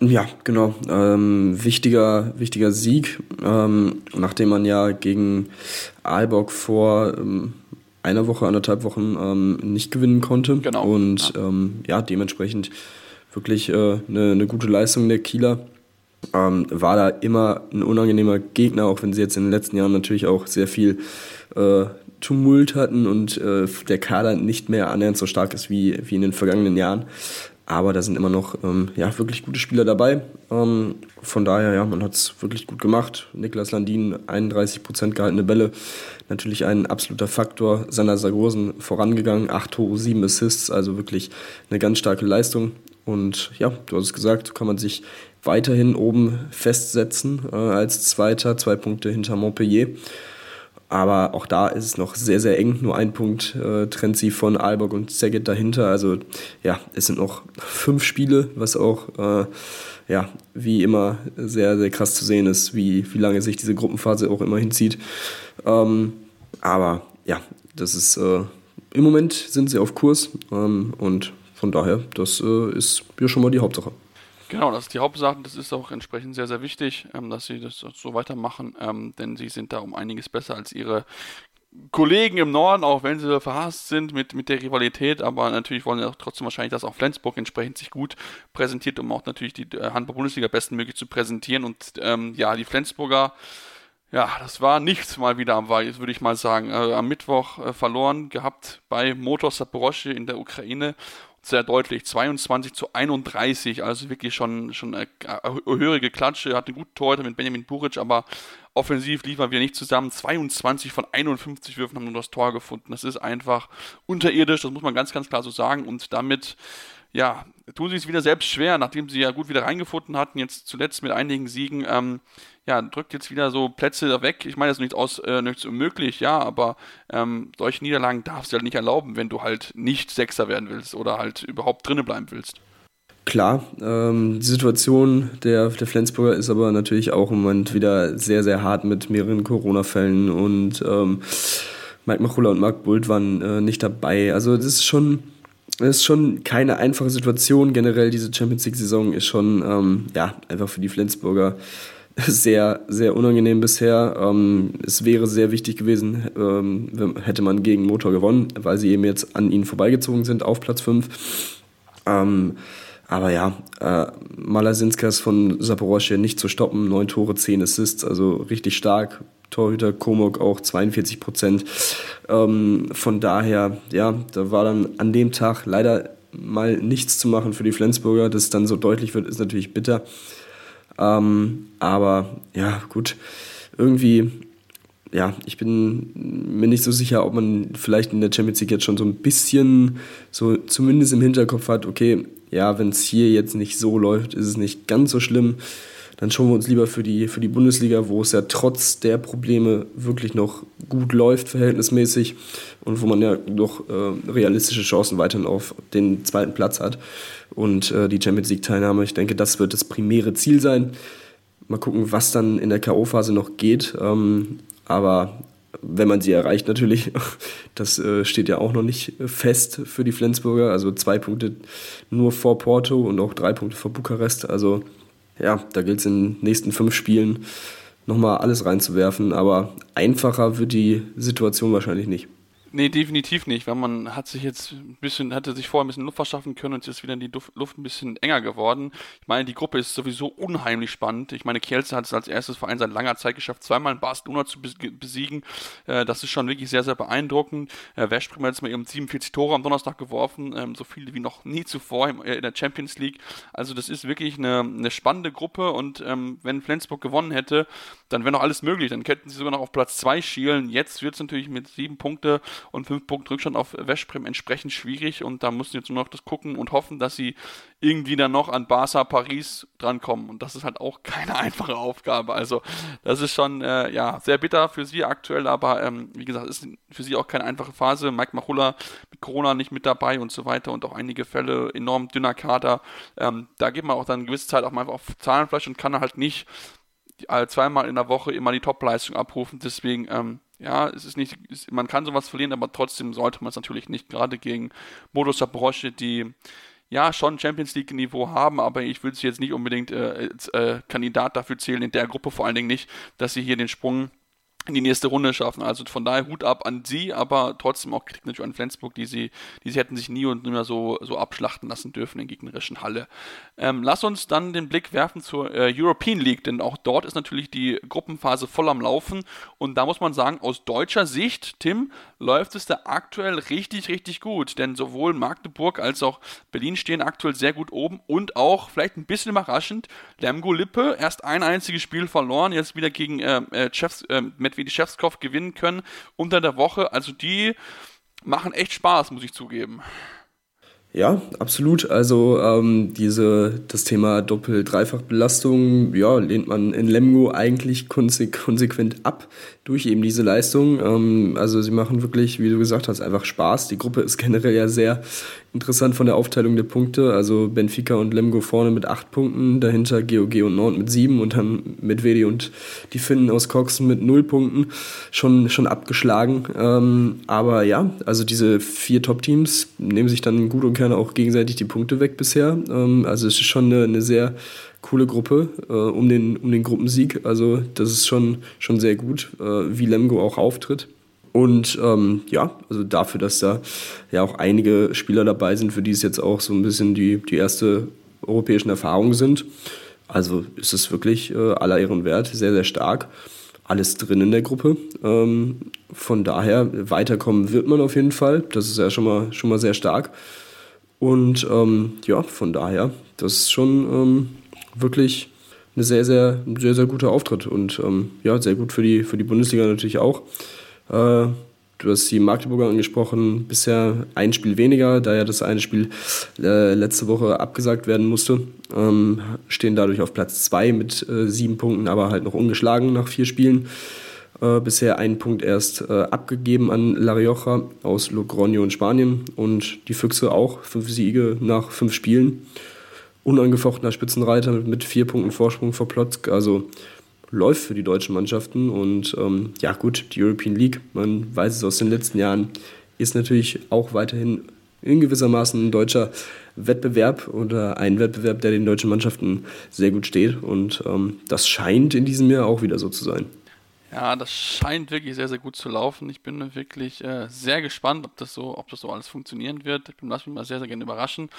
Ja, genau. Ähm, wichtiger, wichtiger Sieg, ähm, nachdem man ja gegen Aalborg vor ähm, einer Woche, anderthalb Wochen ähm, nicht gewinnen konnte. Genau. Und ja, ähm, ja dementsprechend wirklich äh, eine, eine, gute Leistung der Kieler. Ähm, war da immer ein unangenehmer Gegner, auch wenn sie jetzt in den letzten Jahren natürlich auch sehr viel äh, Tumult hatten und äh, der Kader nicht mehr annähernd so stark ist wie, wie in den vergangenen Jahren. Aber da sind immer noch ähm, ja, wirklich gute Spieler dabei. Ähm, von daher, ja, man hat es wirklich gut gemacht. Niklas Landin, 31% gehaltene Bälle. Natürlich ein absoluter Faktor. Sander Sargosen vorangegangen, 8 Tore, 7 Assists. Also wirklich eine ganz starke Leistung. Und ja, du hast es gesagt, kann man sich weiterhin oben festsetzen äh, als Zweiter, zwei Punkte hinter Montpellier. Aber auch da ist es noch sehr, sehr eng. Nur ein Punkt äh, trennt sie von Aalborg und Szeged dahinter. Also ja, es sind noch fünf Spiele, was auch äh, ja, wie immer sehr, sehr krass zu sehen ist, wie, wie lange sich diese Gruppenphase auch immer hinzieht. Ähm, aber ja, das ist äh, im Moment sind sie auf Kurs ähm, und von daher, das äh, ist ja schon mal die Hauptsache. Genau, das ist die Hauptsache. Das ist auch entsprechend sehr, sehr wichtig, ähm, dass sie das so weitermachen, ähm, denn sie sind da um einiges besser als ihre Kollegen im Norden, auch wenn sie verhasst sind mit, mit der Rivalität, aber natürlich wollen sie auch trotzdem wahrscheinlich, dass auch Flensburg entsprechend sich gut präsentiert, um auch natürlich die äh, Handball-Bundesliga bestmöglich zu präsentieren. Und ähm, ja, die Flensburger ja, das war nichts mal wieder am Weiß, würde ich mal sagen. Äh, am Mittwoch äh, verloren gehabt bei Motor Saporosche in der Ukraine. Sehr deutlich, 22 zu 31, also wirklich schon, schon eine höhere Klatsche. Hatte gut Torhüter mit Benjamin Buric, aber offensiv liefern wir nicht zusammen. 22 von 51 Würfen haben nur das Tor gefunden. Das ist einfach unterirdisch, das muss man ganz, ganz klar so sagen. Und damit ja, tun sie es wieder selbst schwer, nachdem sie ja gut wieder reingefunden hatten, jetzt zuletzt mit einigen Siegen, ähm, ja, drückt jetzt wieder so Plätze weg. Ich meine, das ist nichts, aus, äh, nichts unmöglich, ja, aber ähm, solche Niederlagen darfst du halt nicht erlauben, wenn du halt nicht Sechster werden willst oder halt überhaupt drinnen bleiben willst. Klar, ähm, die Situation der, der Flensburger ist aber natürlich auch im Moment wieder sehr, sehr hart mit mehreren Corona-Fällen und ähm, Mike Machula und Marc Bult waren äh, nicht dabei. Also das ist schon, ist schon keine einfache Situation. Generell diese Champions League-Saison ist schon ähm, ja, einfach für die Flensburger sehr, sehr unangenehm bisher. Ähm, es wäre sehr wichtig gewesen, ähm, hätte man gegen Motor gewonnen, weil sie eben jetzt an ihnen vorbeigezogen sind auf Platz 5. Ähm, aber ja, äh, Malasinskas von Saporoschje nicht zu stoppen, neun Tore, zehn Assists, also richtig stark. Torhüter Komok auch 42 Prozent. Ähm, von daher, ja, da war dann an dem Tag leider mal nichts zu machen für die Flensburger. Dass es dann so deutlich wird, ist natürlich bitter. Ähm, aber ja, gut, irgendwie, ja, ich bin mir nicht so sicher, ob man vielleicht in der Champions League jetzt schon so ein bisschen so zumindest im Hinterkopf hat, okay, ja, wenn es hier jetzt nicht so läuft, ist es nicht ganz so schlimm. Dann schauen wir uns lieber für die, für die Bundesliga, wo es ja trotz der Probleme wirklich noch gut läuft, verhältnismäßig, und wo man ja doch äh, realistische Chancen weiterhin auf den zweiten Platz hat. Und äh, die Champions League-Teilnahme, ich denke, das wird das primäre Ziel sein. Mal gucken, was dann in der K.O.-Phase noch geht. Ähm, aber wenn man sie erreicht natürlich, das äh, steht ja auch noch nicht fest für die Flensburger. Also zwei Punkte nur vor Porto und auch drei Punkte vor Bukarest. Also ja, da gilt es in den nächsten fünf Spielen nochmal alles reinzuwerfen. Aber einfacher wird die Situation wahrscheinlich nicht. Nee, definitiv nicht, weil man hat sich jetzt ein bisschen, hatte sich vorher ein bisschen Luft verschaffen können und jetzt ist wieder die Luft ein bisschen enger geworden. Ich meine, die Gruppe ist sowieso unheimlich spannend. Ich meine, Kielce hat es als erstes Verein seit langer Zeit geschafft, zweimal in Barcelona zu besiegen. Äh, das ist schon wirklich sehr, sehr beeindruckend. Äh, hat jetzt mal eben 47 Tore am Donnerstag geworfen, ähm, so viele wie noch nie zuvor äh, in der Champions League. Also das ist wirklich eine, eine spannende Gruppe und ähm, wenn Flensburg gewonnen hätte, dann wäre noch alles möglich. Dann könnten sie sogar noch auf Platz 2 schielen. Jetzt wird es natürlich mit sieben Punkte und fünf Punkte Rückstand auf Westbrem entsprechend schwierig und da mussten jetzt nur noch das gucken und hoffen, dass sie irgendwie dann noch an Barca Paris drankommen und das ist halt auch keine einfache Aufgabe. Also das ist schon äh, ja sehr bitter für sie aktuell, aber ähm, wie gesagt, ist für sie auch keine einfache Phase. Mike Machulla mit Corona nicht mit dabei und so weiter und auch einige Fälle enorm dünner Kader. Ähm, da geht man auch dann eine gewisse Zeit auch mal auf Zahlenfleisch und kann halt nicht zweimal in der Woche immer die Topleistung abrufen. Deswegen ähm, ja, es ist nicht, man kann sowas verlieren, aber trotzdem sollte man es natürlich nicht, gerade gegen Modo Saporosche, die ja schon Champions League Niveau haben, aber ich würde sie jetzt nicht unbedingt äh, als äh, Kandidat dafür zählen, in der Gruppe vor allen Dingen nicht, dass sie hier den Sprung in die nächste Runde schaffen. Also von daher Hut ab an sie, aber trotzdem auch Kritik natürlich an Flensburg, die sie, die sie hätten sich nie und nimmer so, so abschlachten lassen dürfen in gegnerischen Halle. Ähm, lass uns dann den Blick werfen zur äh, European League, denn auch dort ist natürlich die Gruppenphase voll am Laufen und da muss man sagen, aus deutscher Sicht, Tim, läuft es da aktuell richtig, richtig gut, denn sowohl Magdeburg als auch Berlin stehen aktuell sehr gut oben und auch, vielleicht ein bisschen überraschend, Lemgo Lippe, erst ein einziges Spiel verloren, jetzt wieder gegen äh, äh, Chefs, äh, Medvedevskov gewinnen können unter der Woche. Also die machen echt Spaß, muss ich zugeben. Ja, absolut. Also ähm, diese, das Thema Doppel-Dreifach-Belastung, ja, lehnt man in Lemgo eigentlich konse konsequent ab durch eben diese Leistung. Ähm, also sie machen wirklich, wie du gesagt hast, einfach Spaß. Die Gruppe ist generell ja sehr interessant von der Aufteilung der Punkte. Also Benfica und Lemgo vorne mit acht Punkten, dahinter GOG und Nord mit sieben und dann Medvedi und die Finnen aus Coxen mit null Punkten schon, schon abgeschlagen. Ähm, aber ja, also diese vier Top-Teams nehmen sich dann gut und gerne auch gegenseitig die Punkte weg bisher. Ähm, also es ist schon eine, eine sehr coole Gruppe äh, um, den, um den Gruppensieg. Also das ist schon, schon sehr gut, äh, wie Lemgo auch auftritt. Und ähm, ja, also dafür, dass da ja auch einige Spieler dabei sind, für die es jetzt auch so ein bisschen die, die erste europäischen Erfahrungen sind. Also ist es wirklich äh, aller Ehren wert, sehr, sehr stark. Alles drin in der Gruppe. Ähm, von daher, weiterkommen wird man auf jeden Fall. Das ist ja schon mal, schon mal sehr stark. Und ähm, ja, von daher, das ist schon ähm, wirklich eine sehr, sehr, sehr, sehr guter Auftritt und ähm, ja, sehr gut für die, für die Bundesliga natürlich auch. Äh, Du hast die Magdeburger angesprochen, bisher ein Spiel weniger, da ja das eine Spiel äh, letzte Woche abgesagt werden musste. Ähm, stehen dadurch auf Platz zwei mit äh, sieben Punkten, aber halt noch ungeschlagen nach vier Spielen. Äh, bisher einen Punkt erst äh, abgegeben an La Rioja aus Logroño in Spanien und die Füchse auch fünf Siege nach fünf Spielen. Unangefochtener Spitzenreiter mit, mit vier Punkten Vorsprung vor Plotzk. Also läuft für die deutschen Mannschaften. Und ähm, ja gut, die European League, man weiß es aus den letzten Jahren, ist natürlich auch weiterhin in gewissermaßen ein deutscher Wettbewerb oder ein Wettbewerb, der den deutschen Mannschaften sehr gut steht. Und ähm, das scheint in diesem Jahr auch wieder so zu sein. Ja, das scheint wirklich sehr, sehr gut zu laufen. Ich bin wirklich äh, sehr gespannt, ob das so, ob das so alles funktionieren wird. Ich lasse mich mal sehr, sehr gerne überraschen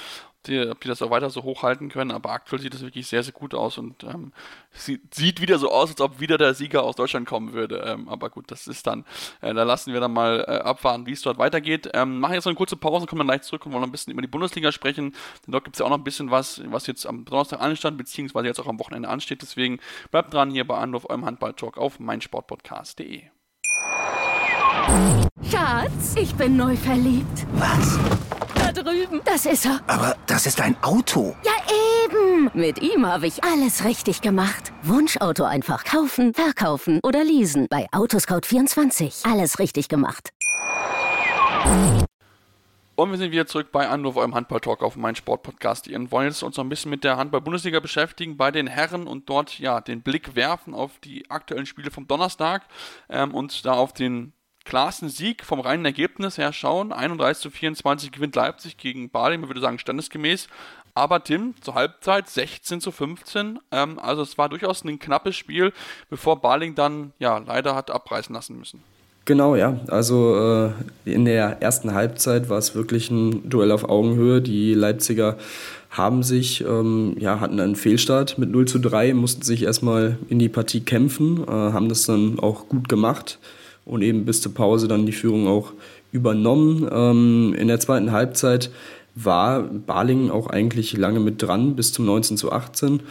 die, ob die das auch weiter so hochhalten können, aber aktuell sieht das wirklich sehr, sehr gut aus und ähm, sieht, sieht wieder so aus, als ob wieder der Sieger aus Deutschland kommen würde. Ähm, aber gut, das ist dann, äh, da lassen wir dann mal äh, abwarten, wie es dort weitergeht. Ähm, machen jetzt noch eine kurze Pause, kommen dann gleich zurück und wollen noch ein bisschen über die Bundesliga sprechen, denn dort gibt es ja auch noch ein bisschen was, was jetzt am Donnerstag anstand, beziehungsweise jetzt auch am Wochenende ansteht. Deswegen bleibt dran hier bei Anruf eurem Handball-Talk auf meinsportpodcast.de. Schatz, ich bin neu verliebt. Was? Da drüben. Das ist er. Aber das ist ein Auto. Ja, eben. Mit ihm habe ich alles richtig gemacht. Wunschauto einfach kaufen, verkaufen oder leasen. Bei Autoscout24. Alles richtig gemacht. Und wir sind wieder zurück bei Anruf, eurem Handball-Talk auf meinem Sportpodcast. Wir wollen jetzt uns noch ein bisschen mit der Handball-Bundesliga beschäftigen, bei den Herren und dort ja den Blick werfen auf die aktuellen Spiele vom Donnerstag ähm, und da auf den klarsten Sieg vom reinen Ergebnis her schauen. 31 zu 24 gewinnt Leipzig gegen Bali, man würde sagen standesgemäß. Aber Tim, zur Halbzeit 16 zu 15. Ähm, also es war durchaus ein knappes Spiel, bevor Baling dann ja leider hat abreißen lassen müssen. Genau, ja. Also äh, in der ersten Halbzeit war es wirklich ein Duell auf Augenhöhe. Die Leipziger haben sich, ähm, ja, hatten einen Fehlstart mit 0 zu 3, mussten sich erstmal in die Partie kämpfen, äh, haben das dann auch gut gemacht und eben bis zur Pause dann die Führung auch übernommen. Ähm, in der zweiten Halbzeit war Balingen auch eigentlich lange mit dran, bis zum 19 zu 18.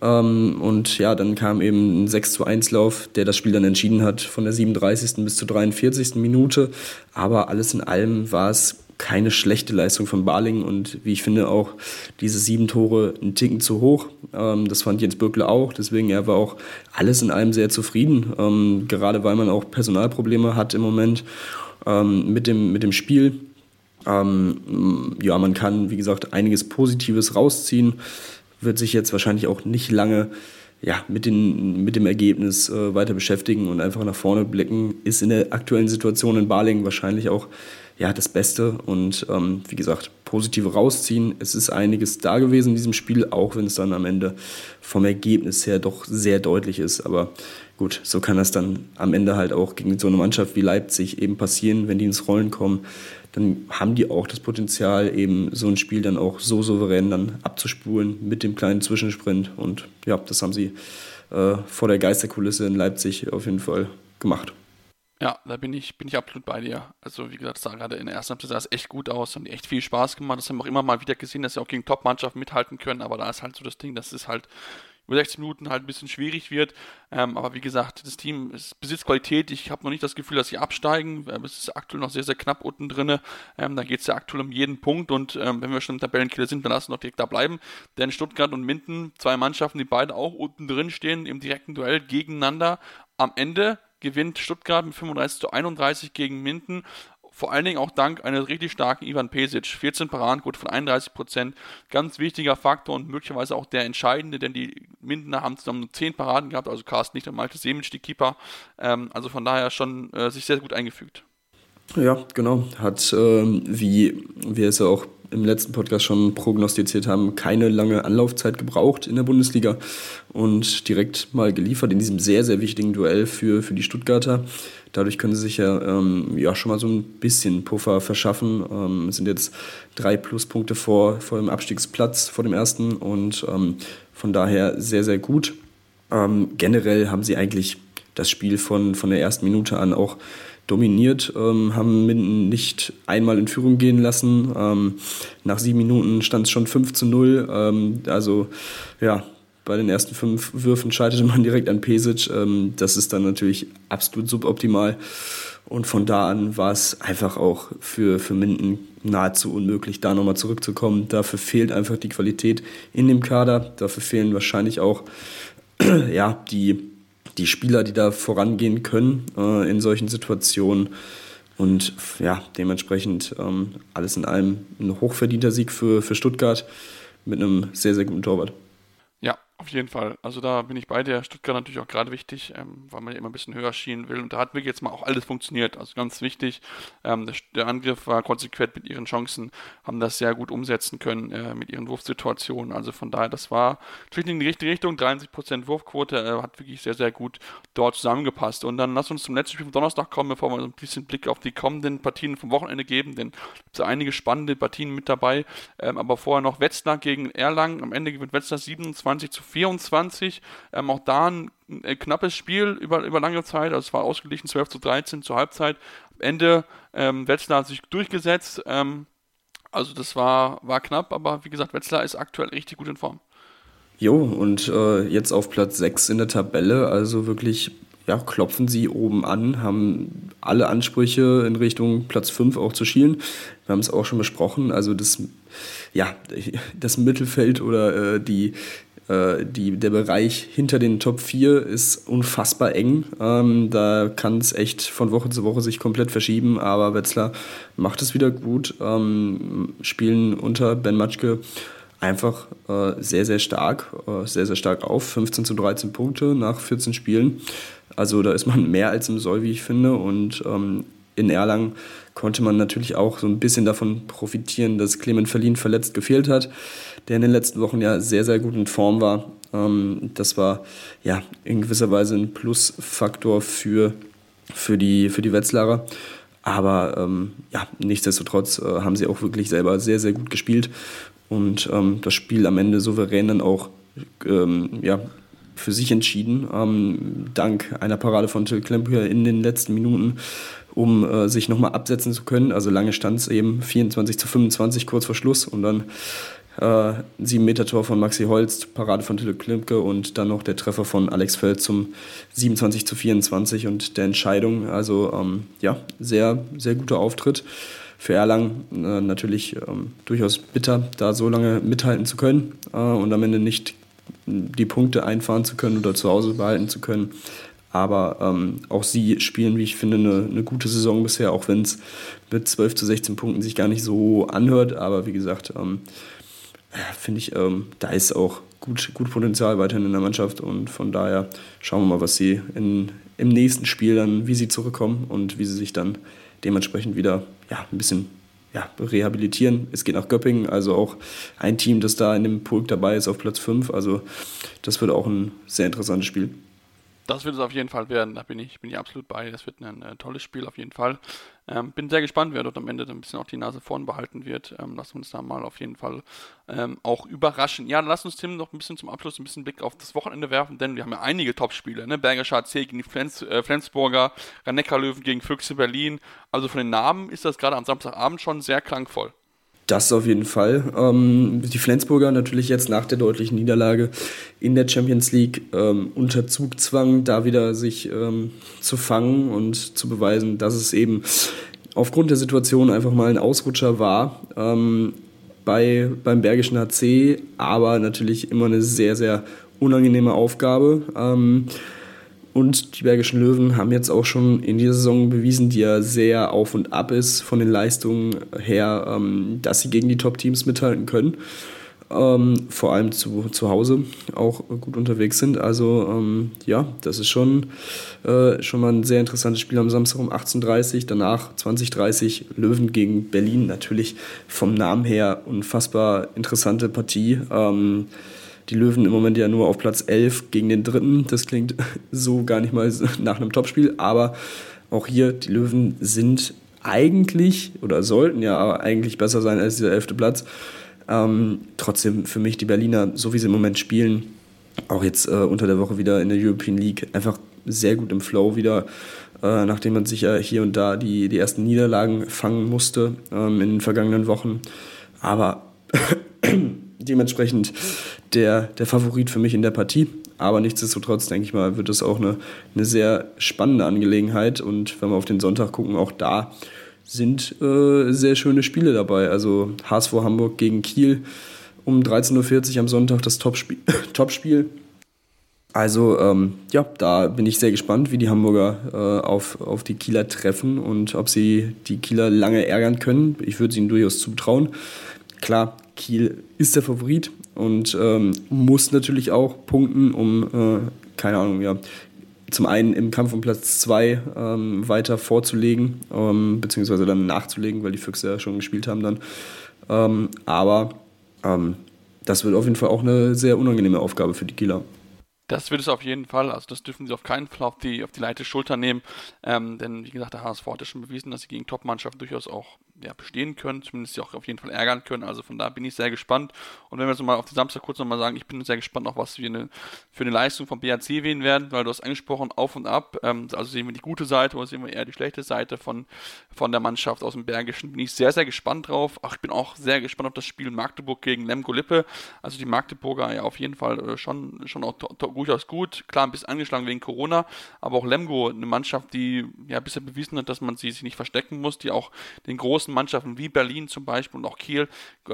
Ähm, und ja, dann kam eben ein 6 zu 1 Lauf, der das Spiel dann entschieden hat, von der 37. bis zur 43. Minute. Aber alles in allem war es keine schlechte Leistung von Barling und wie ich finde auch diese sieben Tore ein Ticken zu hoch. Ähm, das fand Jens Böckle auch, deswegen er war auch alles in allem sehr zufrieden, ähm, gerade weil man auch Personalprobleme hat im Moment ähm, mit, dem, mit dem Spiel. Ja, man kann, wie gesagt, einiges Positives rausziehen, wird sich jetzt wahrscheinlich auch nicht lange ja, mit, den, mit dem Ergebnis äh, weiter beschäftigen und einfach nach vorne blicken, ist in der aktuellen Situation in Barling wahrscheinlich auch ja, das Beste und ähm, wie gesagt, positive rausziehen. Es ist einiges da gewesen in diesem Spiel, auch wenn es dann am Ende vom Ergebnis her doch sehr deutlich ist. Aber gut, so kann das dann am Ende halt auch gegen so eine Mannschaft wie Leipzig eben passieren, wenn die ins Rollen kommen. Dann haben die auch das Potenzial, eben so ein Spiel dann auch so souverän dann abzuspulen mit dem kleinen Zwischensprint. Und ja, das haben sie äh, vor der Geisterkulisse in Leipzig auf jeden Fall gemacht. Ja, da bin ich, bin ich absolut bei dir. Also wie gesagt, sah gerade in der ersten Halbzeit sah es echt gut aus und echt viel Spaß gemacht. Das haben wir auch immer mal wieder gesehen, dass sie auch gegen Top-Mannschaften mithalten können, aber da ist halt so das Ding, dass es halt über 60 Minuten halt ein bisschen schwierig wird. Ähm, aber wie gesagt, das Team besitzt Qualität. Ich habe noch nicht das Gefühl, dass sie absteigen. Ähm, es ist aktuell noch sehr, sehr knapp unten drin. Ähm, da geht es ja aktuell um jeden Punkt und ähm, wenn wir schon im Tabellenkiller sind, dann lassen wir doch direkt da bleiben. Denn Stuttgart und Minden, zwei Mannschaften, die beide auch unten drin stehen, im direkten Duell gegeneinander. Am Ende gewinnt Stuttgart mit 35 zu 31 gegen Minden. Vor allen Dingen auch dank eines richtig starken Ivan Pesic. 14 Paradenquote von 31 Prozent. Ganz wichtiger Faktor und möglicherweise auch der entscheidende, denn die Mindener haben zusammen nur 10 Paraden gehabt, also Carsten nicht und Malte Semic, die Keeper. Ähm, also von daher schon äh, sich sehr gut eingefügt. Ja, genau. Hat, ähm, wie wir es ja auch im letzten Podcast schon prognostiziert haben, keine lange Anlaufzeit gebraucht in der Bundesliga und direkt mal geliefert in diesem sehr, sehr wichtigen Duell für, für die Stuttgarter. Dadurch können sie sich ja, ähm, ja schon mal so ein bisschen Puffer verschaffen. Ähm, es sind jetzt drei Pluspunkte vor, vor dem Abstiegsplatz, vor dem ersten und ähm, von daher sehr, sehr gut. Ähm, generell haben sie eigentlich das Spiel von, von der ersten Minute an auch dominiert, ähm, haben Minden nicht einmal in Führung gehen lassen. Ähm, nach sieben Minuten stand es schon 5 zu 0. Ähm, also ja, bei den ersten fünf Würfen scheiterte man direkt an Pesic. Ähm, das ist dann natürlich absolut suboptimal. Und von da an war es einfach auch für, für Minden nahezu unmöglich, da nochmal zurückzukommen. Dafür fehlt einfach die Qualität in dem Kader. Dafür fehlen wahrscheinlich auch ja, die, die Spieler, die da vorangehen können äh, in solchen Situationen. Und ja, dementsprechend ähm, alles in allem ein hochverdienter Sieg für, für Stuttgart mit einem sehr, sehr guten Torwart. Auf jeden Fall. Also da bin ich bei dir. Stuttgart natürlich auch gerade wichtig, ähm, weil man ja immer ein bisschen höher schienen will. Und da hat wirklich jetzt mal auch alles funktioniert. Also ganz wichtig. Ähm, der, der, Angriff war konsequent mit ihren Chancen, haben das sehr gut umsetzen können äh, mit ihren Wurfsituationen. Also von daher, das war natürlich in die richtige Richtung. 73% Wurfquote äh, hat wirklich sehr, sehr gut dort zusammengepasst. Und dann lass uns zum letzten Spiel vom Donnerstag kommen, bevor wir so ein bisschen Blick auf die kommenden Partien vom Wochenende geben. Denn es sind einige spannende Partien mit dabei. Ähm, aber vorher noch Wetzlar gegen Erlangen. Am Ende gewinnt Wetzlar 27 zu 24. Ähm, auch da ein, ein, knappes Spiel über, über lange Zeit. Also es war ausgeglichen 12 zu 13 zur Halbzeit. Am Ende ähm, Wetzlar hat sich durchgesetzt. Ähm, also das war, war knapp, aber wie gesagt, Wetzlar ist aktuell richtig gut in Form. Jo, und äh, jetzt auf Platz 6 in der Tabelle, also wirklich ja, klopfen sie oben an, haben alle Ansprüche in Richtung Platz 5 auch zu schielen. Wir haben es auch schon besprochen, also das, ja, das Mittelfeld oder äh, die, äh, die, der Bereich hinter den Top 4 ist unfassbar eng. Ähm, da kann es echt von Woche zu Woche sich komplett verschieben, aber Wetzlar macht es wieder gut, ähm, spielen unter Ben Matschke einfach äh, sehr, sehr stark, äh, sehr, sehr stark auf. 15 zu 13 Punkte nach 14 Spielen. Also da ist man mehr als im Soll, wie ich finde. Und ähm, in Erlangen konnte man natürlich auch so ein bisschen davon profitieren, dass Clement Verlin verletzt gefehlt hat der in den letzten Wochen ja sehr, sehr gut in Form war. Ähm, das war ja in gewisser Weise ein Plusfaktor für, für, die, für die Wetzlarer. Aber ähm, ja, nichtsdestotrotz äh, haben sie auch wirklich selber sehr, sehr gut gespielt und ähm, das Spiel am Ende souverän dann auch ähm, ja, für sich entschieden, ähm, dank einer Parade von Till Klemper in den letzten Minuten, um äh, sich nochmal absetzen zu können. Also lange stand es eben 24 zu 25 kurz vor Schluss und dann äh, 7 Meter Tor von Maxi Holst, Parade von Tille Klimke und dann noch der Treffer von Alex Feld zum 27 zu 24 und der Entscheidung. Also ähm, ja, sehr, sehr guter Auftritt. Für Erlangen äh, natürlich ähm, durchaus bitter, da so lange mithalten zu können äh, und am Ende nicht die Punkte einfahren zu können oder zu Hause behalten zu können. Aber ähm, auch sie spielen, wie ich finde, eine, eine gute Saison bisher, auch wenn es mit 12 zu 16 Punkten sich gar nicht so anhört. Aber wie gesagt, ähm, finde ich, ähm, da ist auch gut, gut Potenzial weiterhin in der Mannschaft und von daher schauen wir mal, was sie in, im nächsten Spiel dann, wie sie zurückkommen und wie sie sich dann dementsprechend wieder ja, ein bisschen ja, rehabilitieren. Es geht nach Göppingen, also auch ein Team, das da in dem Pulk dabei ist auf Platz 5. Also das wird auch ein sehr interessantes Spiel. Das wird es auf jeden Fall werden, da bin ich, bin ich absolut bei. Das wird ein, ein tolles Spiel auf jeden Fall. Ähm, bin sehr gespannt, wer dort am Ende ein bisschen auch die Nase vorn behalten wird. Ähm, lass uns da mal auf jeden Fall ähm, auch überraschen. Ja, lass uns Tim noch ein bisschen zum Abschluss ein bisschen Blick auf das Wochenende werfen, denn wir haben ja einige Topspiele. Ne? Bergischer HC gegen die Flens, äh, Flensburger, rhein löwen gegen Füchse Berlin. Also von den Namen ist das gerade am Samstagabend schon sehr klangvoll. Das auf jeden Fall. Ähm, die Flensburger natürlich jetzt nach der deutlichen Niederlage in der Champions League ähm, unter Zugzwang, da wieder sich ähm, zu fangen und zu beweisen, dass es eben aufgrund der Situation einfach mal ein Ausrutscher war ähm, bei, beim Bergischen HC, aber natürlich immer eine sehr, sehr unangenehme Aufgabe. Und die Bergischen Löwen haben jetzt auch schon in dieser Saison bewiesen, die ja sehr auf und ab ist von den Leistungen her, ähm, dass sie gegen die Top-Teams mithalten können. Ähm, vor allem zu, zu Hause auch gut unterwegs sind. Also ähm, ja, das ist schon, äh, schon mal ein sehr interessantes Spiel am Samstag um 18.30 Uhr. Danach 20.30 Uhr Löwen gegen Berlin. Natürlich vom Namen her unfassbar interessante Partie. Ähm, die Löwen im Moment ja nur auf Platz 11 gegen den dritten. Das klingt so gar nicht mal nach einem Topspiel, aber auch hier, die Löwen sind eigentlich oder sollten ja eigentlich besser sein als dieser elfte Platz. Ähm, trotzdem für mich die Berliner, so wie sie im Moment spielen, auch jetzt äh, unter der Woche wieder in der European League, einfach sehr gut im Flow wieder, äh, nachdem man sich ja hier und da die, die ersten Niederlagen fangen musste ähm, in den vergangenen Wochen. Aber dementsprechend der, der Favorit für mich in der Partie. Aber nichtsdestotrotz, denke ich mal, wird das auch eine, eine sehr spannende Angelegenheit. Und wenn wir auf den Sonntag gucken, auch da sind äh, sehr schöne Spiele dabei. Also HSV Hamburg gegen Kiel um 13.40 Uhr am Sonntag das Topspiel. Also ähm, ja, da bin ich sehr gespannt, wie die Hamburger äh, auf, auf die Kieler treffen und ob sie die Kieler lange ärgern können. Ich würde es ihnen durchaus zutrauen. Klar, Kiel ist der Favorit und ähm, muss natürlich auch punkten, um, äh, keine Ahnung, ja, zum einen im Kampf um Platz 2 ähm, weiter vorzulegen, ähm, beziehungsweise dann nachzulegen, weil die Füchse ja schon gespielt haben dann. Ähm, aber ähm, das wird auf jeden Fall auch eine sehr unangenehme Aufgabe für die Kieler. Das wird es auf jeden Fall. Also das dürfen sie auf keinen Fall auf die, auf die leichte Schulter nehmen. Ähm, denn wie gesagt, der HSV hat ja schon bewiesen, dass sie gegen Top-Mannschaften durchaus auch ja, bestehen können, zumindest sie auch auf jeden Fall ärgern können. Also von da bin ich sehr gespannt. Und wenn wir jetzt mal auf den Samstag kurz nochmal sagen, ich bin sehr gespannt, auch was wir eine, für eine Leistung vom BAC wählen werden, weil du hast angesprochen, auf und ab. Ähm, also sehen wir die gute Seite oder sehen wir eher die schlechte Seite von, von der Mannschaft aus dem Bergischen. Bin ich sehr, sehr gespannt drauf. Ach, ich bin auch sehr gespannt auf das Spiel Magdeburg gegen Lemgo Lippe. Also die Magdeburger ja auf jeden Fall äh, schon, schon auch durchaus gut. Klar, ein bisschen angeschlagen wegen Corona, aber auch Lemgo, eine Mannschaft, die ja bisher bewiesen hat, dass man sie sich nicht verstecken muss, die auch den großen großen Mannschaften wie Berlin zum Beispiel und auch Kiel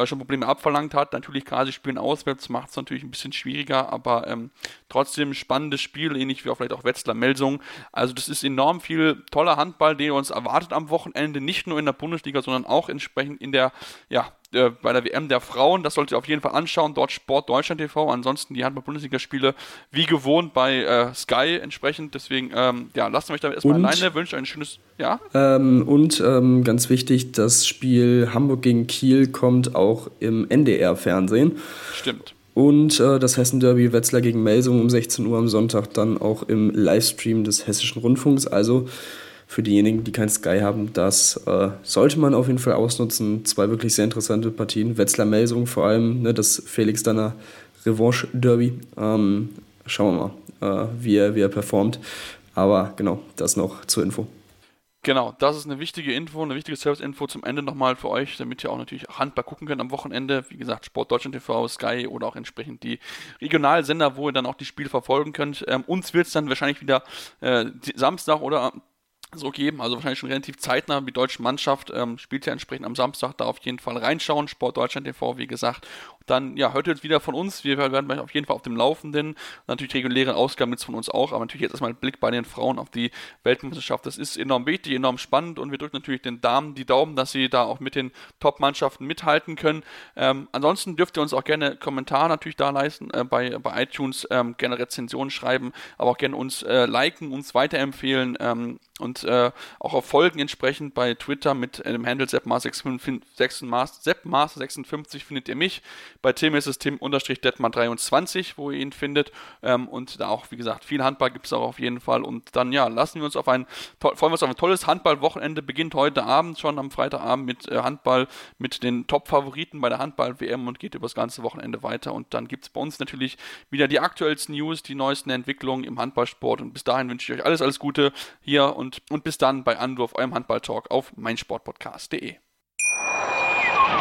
schon Probleme abverlangt hat. Natürlich, klar, sie spielen auswärts, macht es natürlich ein bisschen schwieriger, aber ähm, trotzdem spannendes Spiel, ähnlich wie auch vielleicht auch Wetzlar Melsung. Also das ist enorm viel toller Handball, den uns erwartet am Wochenende, nicht nur in der Bundesliga, sondern auch entsprechend in der ja, äh, bei der WM der Frauen. Das solltet ihr auf jeden Fall anschauen. Dort Sport Deutschland TV. Ansonsten die Handball-Bundesliga-Spiele wie gewohnt bei äh, Sky entsprechend. Deswegen, ähm, ja, lasst euch da erstmal und, alleine. Wünsche ein schönes, ja. Ähm, und ähm, ganz wichtig, das Spiel Hamburg gegen Kiel kommt auch im NDR-Fernsehen. Stimmt. Und äh, das Hessen-Derby Wetzlar gegen Melsung um 16 Uhr am Sonntag dann auch im Livestream des Hessischen Rundfunks. Also für diejenigen, die kein Sky haben, das äh, sollte man auf jeden Fall ausnutzen. Zwei wirklich sehr interessante Partien. Wetzlar-Melsung vor allem, ne, das Felix Danner Revanche-Derby. Ähm, schauen wir mal, äh, wie, er, wie er performt. Aber genau, das noch zur Info. Genau, das ist eine wichtige Info, eine wichtige Service-Info zum Ende nochmal für euch, damit ihr auch natürlich Handball gucken könnt am Wochenende. Wie gesagt, Sport Deutschland TV, Sky oder auch entsprechend die Regionalsender, wo ihr dann auch die Spiele verfolgen könnt. Ähm, uns wird es dann wahrscheinlich wieder äh, Samstag oder so geben, also wahrscheinlich schon relativ zeitnah. Die deutsche Mannschaft ähm, spielt ja entsprechend am Samstag, da auf jeden Fall reinschauen. Sport Deutschland TV, wie gesagt. Dann, ja, hört jetzt wieder von uns. Wir werden auf jeden Fall auf dem Laufenden. Natürlich reguläre Ausgaben jetzt von uns auch, aber natürlich jetzt erstmal ein Blick bei den Frauen auf die Weltmeisterschaft. Das ist enorm wichtig, enorm spannend und wir drücken natürlich den Damen die Daumen, dass sie da auch mit den Top-Mannschaften mithalten können. Ähm, ansonsten dürft ihr uns auch gerne Kommentare natürlich da leisten, äh, bei, bei iTunes ähm, gerne Rezensionen schreiben, aber auch gerne uns äh, liken, uns weiterempfehlen ähm, und äh, auch auf Folgen entsprechend bei Twitter mit dem Handle seppmaster56 findet ihr mich. Bei Tim ist es Tim-Detmar23, wo ihr ihn findet. Ähm, und da auch, wie gesagt, viel Handball gibt es auch auf jeden Fall. Und dann, ja, lassen wir uns auf ein, freuen wir uns auf ein tolles Handballwochenende. Beginnt heute Abend schon am Freitagabend mit äh, Handball, mit den Top-Favoriten bei der Handball-WM und geht über das ganze Wochenende weiter. Und dann gibt es bei uns natürlich wieder die aktuellsten News, die neuesten Entwicklungen im Handballsport. Und bis dahin wünsche ich euch alles, alles Gute hier und, und bis dann bei Anwurf, eurem Handballtalk auf meinsportpodcast.de.